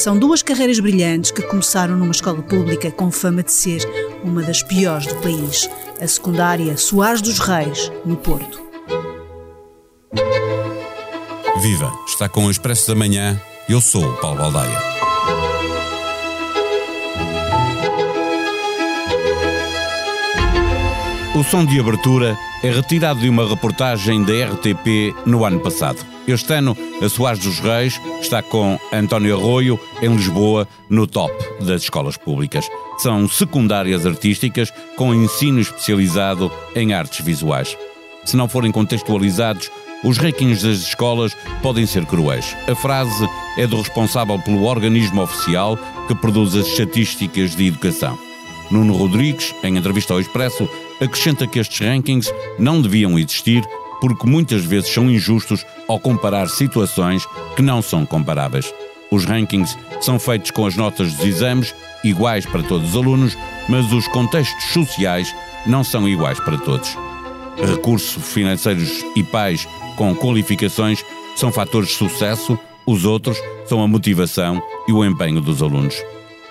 São duas carreiras brilhantes que começaram numa escola pública com fama de ser uma das piores do país, a secundária Soares dos Reis, no Porto. Viva! Está com o Expresso da Manhã. Eu sou o Paulo Baldaia. O som de abertura é retirado de uma reportagem da RTP no ano passado. Este ano, a Soares dos Reis está com António Arroio, em Lisboa, no top das escolas públicas. São secundárias artísticas com ensino especializado em artes visuais. Se não forem contextualizados, os rankings das escolas podem ser cruéis. A frase é do responsável pelo organismo oficial que produz as estatísticas de educação. Nuno Rodrigues, em entrevista ao Expresso, acrescenta que estes rankings não deviam existir porque muitas vezes são injustos ao comparar situações que não são comparáveis. Os rankings são feitos com as notas dos exames iguais para todos os alunos, mas os contextos sociais não são iguais para todos. Recursos financeiros e pais com qualificações são fatores de sucesso, os outros são a motivação e o empenho dos alunos.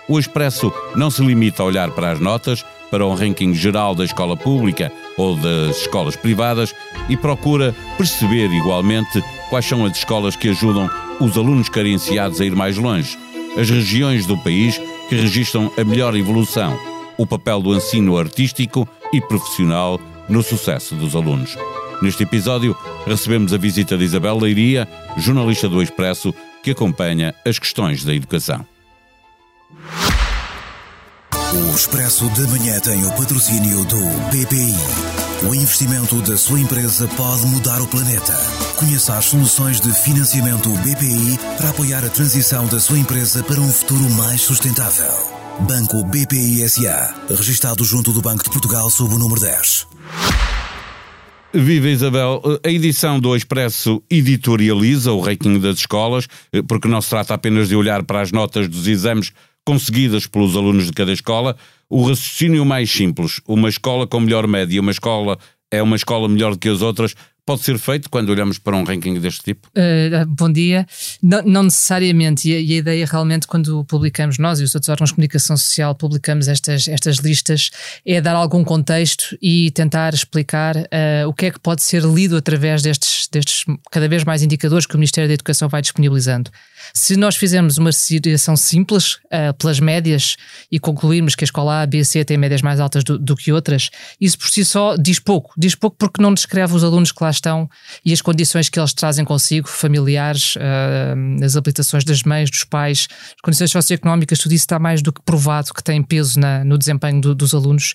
O Expresso não se limita a olhar para as notas, para o ranking geral da escola pública ou das escolas privadas e procura perceber igualmente quais são as escolas que ajudam os alunos carenciados a ir mais longe, as regiões do país que registram a melhor evolução, o papel do ensino artístico e profissional no sucesso dos alunos. Neste episódio, recebemos a visita de Isabel Leiria, jornalista do Expresso, que acompanha as questões da educação. O Expresso da Manhã tem o patrocínio do BPI. O investimento da sua empresa pode mudar o planeta. Conheça as soluções de financiamento BPI para apoiar a transição da sua empresa para um futuro mais sustentável. Banco BPI SA, registado junto do Banco de Portugal sob o número 10. Viva Isabel, a edição do Expresso editorializa o ranking das escolas, porque não se trata apenas de olhar para as notas dos exames conseguidas pelos alunos de cada escola, o raciocínio mais simples, uma escola com melhor média, uma escola é uma escola melhor do que as outras, pode ser feito quando olhamos para um ranking deste tipo? Uh, bom dia. Não, não necessariamente, e a, e a, ideia realmente, quando publicamos, nós e os outros órgãos de comunicação social, publicamos estas, estas listas, é dar algum contexto e tentar explicar uh, o que é que pode ser lido através destes, destes cada vez mais indicadores que o Ministério da Educação vai disponibilizando. Se nós fizermos uma seriação simples uh, pelas médias e concluirmos que a escola A, B, C tem médias mais altas do, do, que outras, isso por si só diz pouco. Diz pouco porque não descreve os alunos que lá estão e as condições que eles trazem consigo, familiares, uh, as habilitações das mães, dos pais, as condições socioeconómicas, tudo isso está mais do que provado que tem peso na, no desempenho do, dos alunos.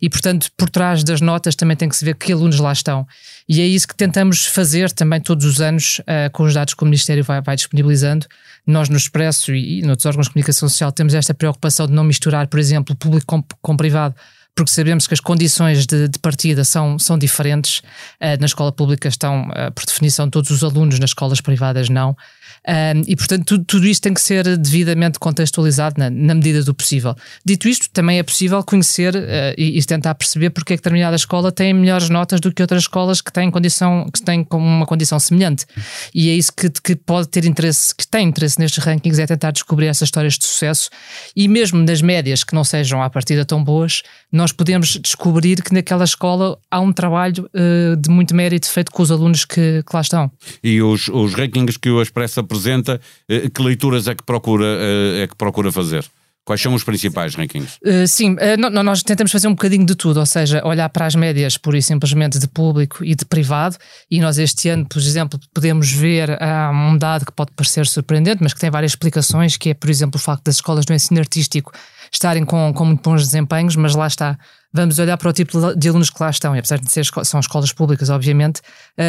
E, portanto, por trás das notas também tem que se ver que alunos lá estão. E é isso que tentamos fazer também todos os anos uh, com os dados que o Ministério vai, vai disponibilizando. Nós no Expresso e, e noutros órgãos de comunicação social temos esta preocupação de não misturar, por exemplo, público com, com privado, porque sabemos que as condições de, de partida são, são diferentes. Uh, na escola pública estão, uh, por definição, todos os alunos, nas escolas privadas não. Um, e, portanto, tudo, tudo isto tem que ser devidamente contextualizado na, na, medida do possível. Dito isto, também é possível conhecer uh, e, e, tentar perceber porque é que determinada escola tem melhores notas do que outras escolas que têm, condição, que têm uma condição semelhante. E é isso que, que pode ter interesse, que tem interesse nestes rankings, é tentar descobrir essas histórias de sucesso e mesmo nas médias que não sejam à partida tão boas, nós podemos descobrir que naquela escola há um trabalho uh, de muito mérito feito com os alunos que, que lá estão. E os, os rankings que o Expresso apresenta, eh, que leituras é que procura, eh, é que procura fazer? Quais são os principais rankings? Uh, sim, uh, nós tentamos fazer um bocadinho de tudo, ou seja, olhar para as médias pura e simplesmente de público e de privado, e nós este ano, por exemplo, podemos ver uh, um dado que pode parecer surpreendente, mas que tem várias explicações, que é, por exemplo, o facto das escolas do ensino artístico estarem com, com muito bons desempenhos, mas lá está, vamos olhar para o tipo de alunos que lá estão, e apesar de ser, são escolas públicas, obviamente,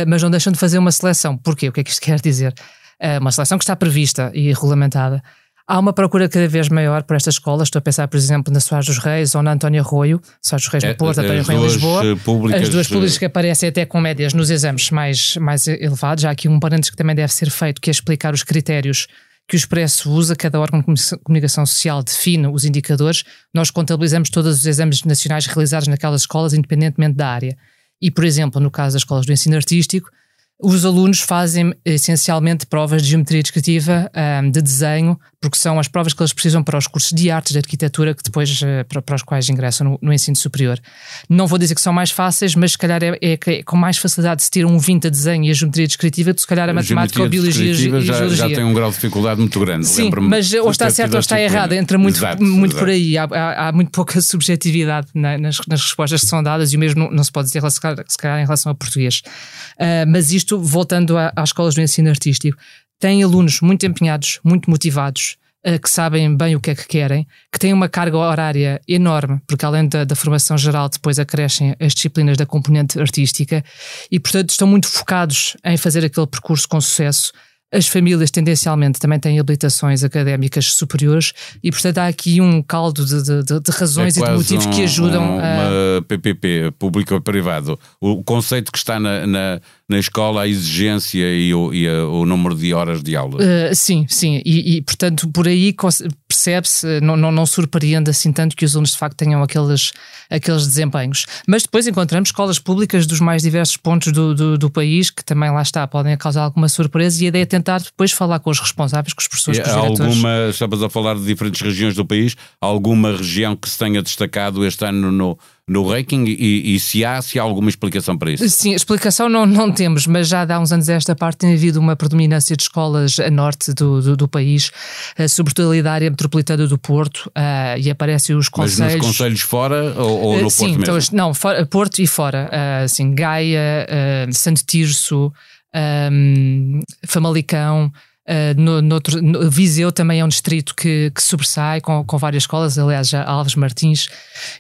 mas não deixam de fazer uma seleção. Porquê? O que é que isto quer dizer? É uma seleção que está prevista e regulamentada. Há uma procura cada vez maior por estas escolas. Estou a pensar, por exemplo, na Soares dos Reis ou na António Arroio, Soares dos Reis no é, Porto, António Arroio em Lisboa. Eh, públicas, as duas públicas que aparecem até com médias nos exames mais, mais elevados. Há aqui um parênteses que também deve ser feito, que é explicar os critérios que o Expresso usa, cada órgão de comunicação social define os indicadores, nós contabilizamos todos os exames nacionais realizados naquelas escolas, independentemente da área. E, por exemplo, no caso das escolas do ensino artístico, os alunos fazem essencialmente provas de geometria descritiva, de desenho, porque são as provas que eles precisam para os cursos de artes, de arquitetura, que depois uh, para, os quais ingressam no, no, ensino superior. Não vou dizer que são mais fáceis, mas se calhar é, é, é com mais facilidade de se ter um 20 a desenho e a geometria descritiva do que se calhar a, a matemática ou a biologia e já, geologia. Já tem um grau de dificuldade muito grande. Sim, mas ou está certo ou está errado, entra muito, exato, muito exato. por aí. Há, há, há, muito pouca subjetividade nas, nas, respostas que são dadas e o mesmo não, não se pode dizer se calhar, se calhar em relação ao português. Uh, mas isto, voltando às escolas do ensino artístico, tem alunos muito empenhados, muito motivados, uh, que sabem bem o que é que querem, que têm uma carga horária enorme, porque além da, da, formação geral, depois acrescem as disciplinas da componente artística e, portanto, estão muito focados em fazer aquele percurso com sucesso as famílias tendencialmente também têm habilitações académicas superiores e, portanto, há aqui um caldo de, de, de razões é e de motivos um, que ajudam um, a. Uma PPP, público ou privado. O conceito que está na, na, na escola, a exigência e o, e a, o número de horas de aula. Uh, sim, sim. E, e, portanto, por aí percebe-se, não, não, não, surpreende assim tanto que os alunos de facto tenham aqueles, aqueles desempenhos. Mas depois encontramos escolas públicas dos mais diversos pontos do, do, do país que também lá está, podem causar alguma surpresa e a ideia é tentar depois falar com os responsáveis, com os professores, com os diretores. Alguma, estavas a falar de diferentes regiões do país, alguma região que se tenha destacado este ano no, no ranking e, e, se há, se há alguma explicação para isso? Sim, explicação não, não temos, mas já há uns anos esta parte tem havido uma predominância de escolas a norte do, do, do país, uh, sobretudo ali da área metropolitana do Porto, uh, e aparecem os conselhos... Mas nos conselhos fora ou, ou no uh, sim, Porto mesmo? Sim, não, fora, Porto e fora, assim, Gaia, Santo Tirso, um, Famalicão, Uh, no, no, Viseu também é um distrito que, que sobressai com, com, várias escolas, aliás, Alves Martins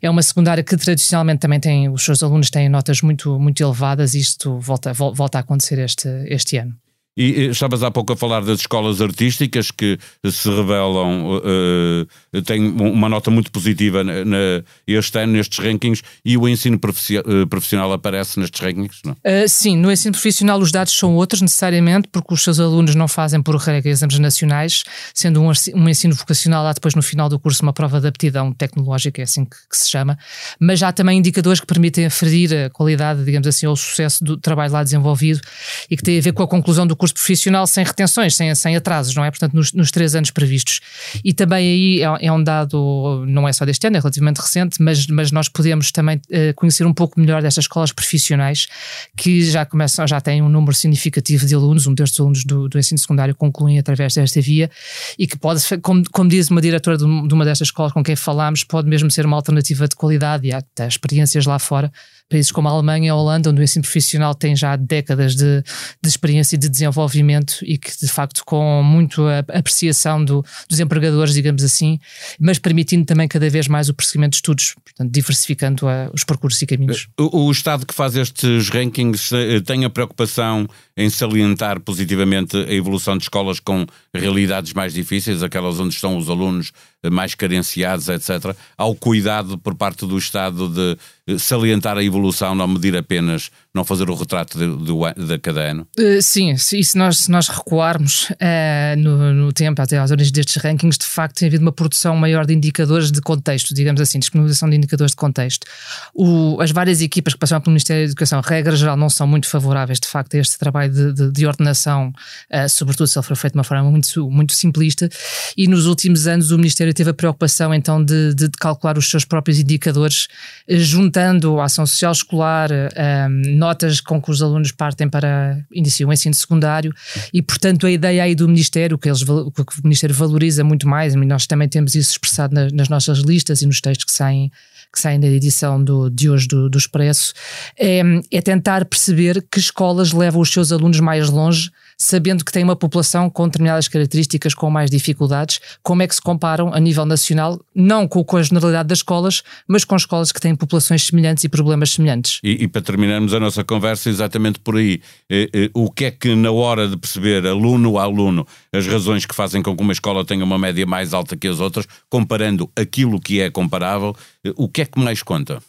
é uma secundária que tradicionalmente também tem, os seus alunos têm notas muito, muito elevadas e isto volta, volta a acontecer este, este ano. E estavas há pouco a falar das escolas artísticas que se revelam, uh, têm uma nota muito positiva na, na, este ano nestes rankings e o ensino eh, profissional aparece nestes rankings, não? Uh, sim, no ensino profissional os dados são outros necessariamente porque os seus alunos não fazem por regra exames nacionais, sendo um, um ensino vocacional há depois no final do curso uma prova de aptidão tecnológica, é assim que, que se chama, mas há também indicadores que permitem aferir a qualidade, digamos assim, ou o sucesso do trabalho lá desenvolvido e que tem a ver com a conclusão do curso curso profissional sem retenções, sem, sem atrasos, não é? Portanto, nos, nos três anos previstos. E também aí é, é, um dado, não é só deste ano, é relativamente recente, mas, mas nós podemos também uh, conhecer um pouco melhor destas escolas profissionais que já começam, já têm um número significativo de alunos, um destes alunos do, do ensino secundário concluem através desta via e que pode, como, como diz uma diretora de, de uma destas escolas com quem falámos, pode mesmo ser uma alternativa de qualidade e há até experiências lá fora países como a Alemanha e a Holanda, onde o ensino profissional tem já décadas de, de experiência e de desenvolvimento e que, de facto, com muito apreciação do, dos empregadores, digamos assim, mas permitindo também cada vez mais o prosseguimento de estudos, portanto, diversificando a, os percursos e caminhos. O, o Estado que faz estes rankings eh, tem a preocupação em salientar positivamente a evolução de escolas com realidades mais difíceis, aquelas onde estão os alunos mais carenciados, etc. Há o cuidado por parte do Estado de eh, salientar a evolução, não medir apenas, não fazer o retrato de, de, de cada ano? Uh, sim, e se nós, se nós recuarmos uh, no, no, tempo, até às origens destes rankings, de facto tem havido uma produção maior de indicadores de contexto, digamos assim, disponibilização de indicadores de contexto. O, as várias equipas que passaram pelo Ministério da Educação, regra geral, não são muito favoráveis, de facto, a este trabalho de, de, de ordenação, uh, sobretudo se ele for feito de uma forma muito, muito simplista, e nos últimos anos o Ministério teve a preocupação então de, de, calcular os seus próprios indicadores, juntando a ação social escolar, um, notas com que os alunos partem para iniciar o ensino secundário e, portanto, a ideia aí do Ministério, que, eles, que o Ministério valoriza muito mais, e nós também temos isso expressado nas, nas nossas listas e nos textos que saem que saem da edição do, de hoje do, do Expresso, é, é tentar perceber que escolas levam os seus alunos mais longe sabendo que tem uma população com determinadas características, com mais dificuldades, como é que se comparam a nível nacional, não com, com a generalidade das escolas, mas com escolas que têm populações semelhantes e problemas semelhantes. E, e para terminarmos a nossa conversa, exatamente por aí, eh, eh, o que é que na hora de perceber, aluno a aluno, as razões que fazem com que uma escola tenha uma média mais alta que as outras, comparando aquilo que é comparável, eh, o que é que mais conta?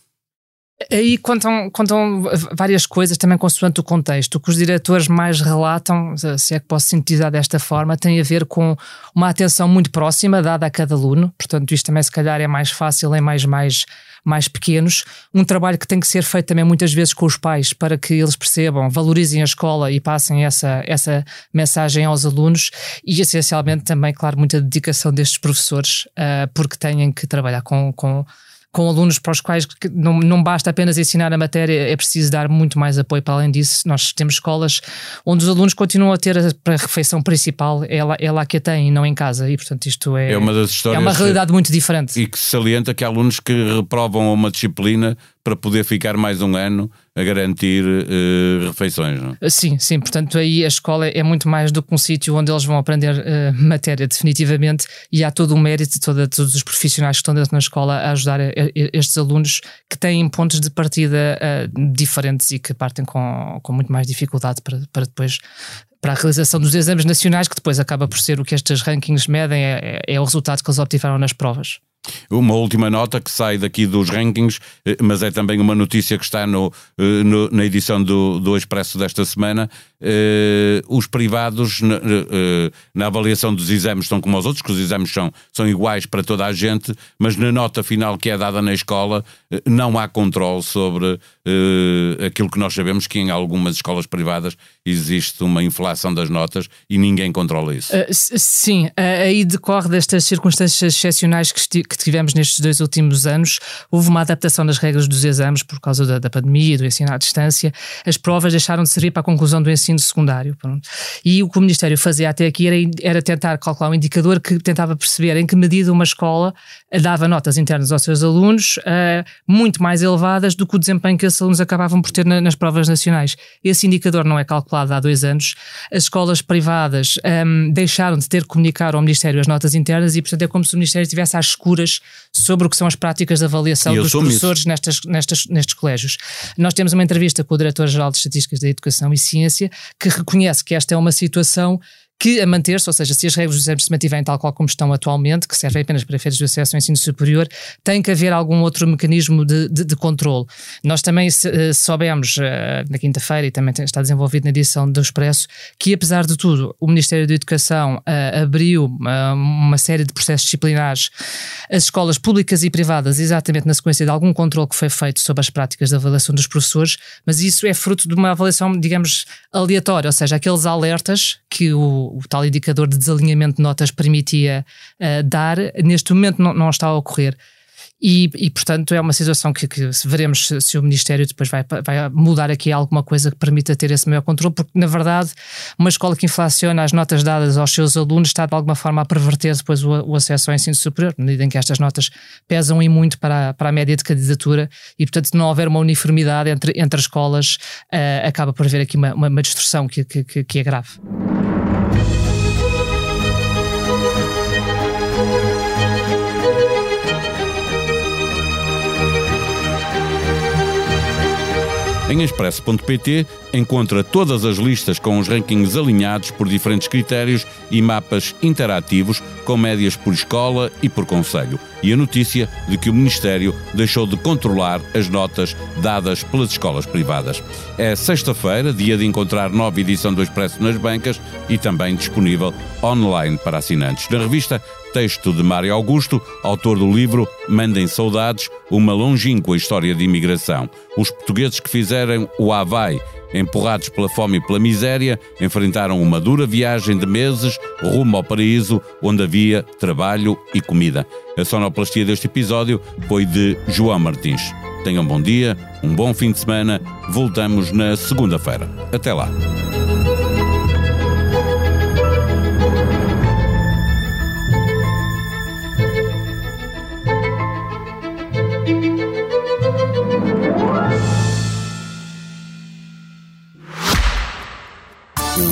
Aí contam, contam várias coisas, também consoante o contexto. O que os diretores mais relatam, se é que posso sintetizar desta forma, tem a ver com uma atenção muito próxima dada a cada aluno. Portanto, isto também, se calhar, é mais fácil em mais, mais, mais pequenos. Um trabalho que tem que ser feito também muitas vezes com os pais para que eles percebam, valorizem a escola e passem essa, essa mensagem aos alunos. E, essencialmente, também, claro, muita dedicação destes professores, uh, porque têm que trabalhar com. com com alunos para os quais não, não basta apenas ensinar a matéria, é preciso dar muito mais apoio para além disso. Nós temos escolas onde os alunos continuam a ter a, a refeição principal, é lá, é lá que a têm, não em casa. E, portanto, isto é, é uma das histórias. É uma realidade muito diferente. E que se salienta que há alunos que reprovam uma disciplina para poder ficar mais um ano a garantir uh, refeições. Não? Eh, sim, sim. Portanto, aí a escola é muito mais do que um sítio onde eles vão aprender uh, matéria, definitivamente, e há todo o mérito de toda, todos os profissionais que estão dentro da escola a ajudar a, a estes alunos que têm pontos de partida uh, diferentes e que partem com, com muito mais dificuldade para, para depois para a realização dos exames nacionais, que depois acaba por ser o que estes rankings medem, é, é, é o resultado que eles obtiveram nas provas. Uma última nota que sai daqui dos rankings, eh, mas é também uma notícia que está no, eh, no na edição do, do Expresso desta semana. Uh, os privados, na, na, avaliação dos exames, estão como os outros, que os exames são, são iguais para toda a gente, mas na nota final que é dada na escola, não há controle sobre aquilo que nós sabemos que em algumas escolas privadas existe uma inflação das notas e ninguém controla isso. sim, aí decorre destas circunstâncias excepcionais que, que tivemos nestes dois últimos anos, houve uma adaptação das regras dos exames por causa da, da pandemia do ensino à distância. As provas deixaram de servir para a conclusão do ensino secundário. Pronto. E o que o Ministério fazia até aqui era, era tentar calcular um indicador que tentava perceber em que medida uma escola dava notas internas aos seus alunos uh, muito mais elevadas do que o desempenho que esses alunos acabavam por ter na, nas provas nacionais. Esse indicador não é calculado há dois anos. As escolas privadas um, deixaram de ter que comunicar ao Ministério as notas internas e, portanto, é como se o Ministério estivesse às escuras sobre o que são as práticas de avaliação dos professores nestas, nestas, nestes colégios. Nós temos uma entrevista com o Diretor-Geral de Estatísticas da Educação e Ciência que reconhece que esta é uma situação que a manter-se, ou seja, se as regras do exame se mantiverem tal qual como estão atualmente, que servem apenas para efeitos de acesso ao ensino superior, tem que haver algum outro mecanismo de, de, de controle. Nós também uh, soubemos uh, na quinta-feira, e também está desenvolvido na edição do Expresso, que apesar de tudo, o Ministério da Educação uh, abriu uma série de processos disciplinares às escolas públicas e privadas, exatamente na sequência de algum controle que foi feito sobre as práticas de avaliação dos professores, mas isso é fruto de uma avaliação, digamos, aleatória, ou seja, aqueles alertas que o tal indicador de desalinhamento de notas permitia uh, dar, neste momento não, não está a ocorrer. E, e, portanto, é uma situação que, que veremos se, se, o Ministério depois vai, vai mudar aqui alguma coisa que permita ter esse maior controle, porque, na verdade, uma escola que inflaciona as notas dadas aos seus alunos está, de alguma forma, a perverter depois o, o acesso ao ensino superior, na medida em que estas notas pesam e muito para, a, para a média de candidatura e, portanto, se não houver uma uniformidade entre, entre as escolas, uh, acaba por haver aqui uma, uma, uma distorção que, que, que é grave. Em expresso.pt encontra todas as listas com os rankings alinhados por diferentes critérios e mapas interativos com médias por escola e por conselho. E a notícia de que o Ministério deixou de controlar as notas dadas pelas escolas privadas. É sexta-feira, dia de encontrar nova edição do Expresso nas bancas e também disponível online para assinantes. Na revista texto de Mário Augusto, autor do livro Mandem Saudades, uma longínqua história de imigração. Os portugueses que fizeram o Havaí, empurrados pela fome e pela miséria, enfrentaram uma dura viagem de meses rumo ao paraíso, onde havia trabalho e comida. A sonoplastia deste episódio foi de João Martins. Tenham um bom dia, um bom fim de semana. Voltamos na segunda-feira. Até lá.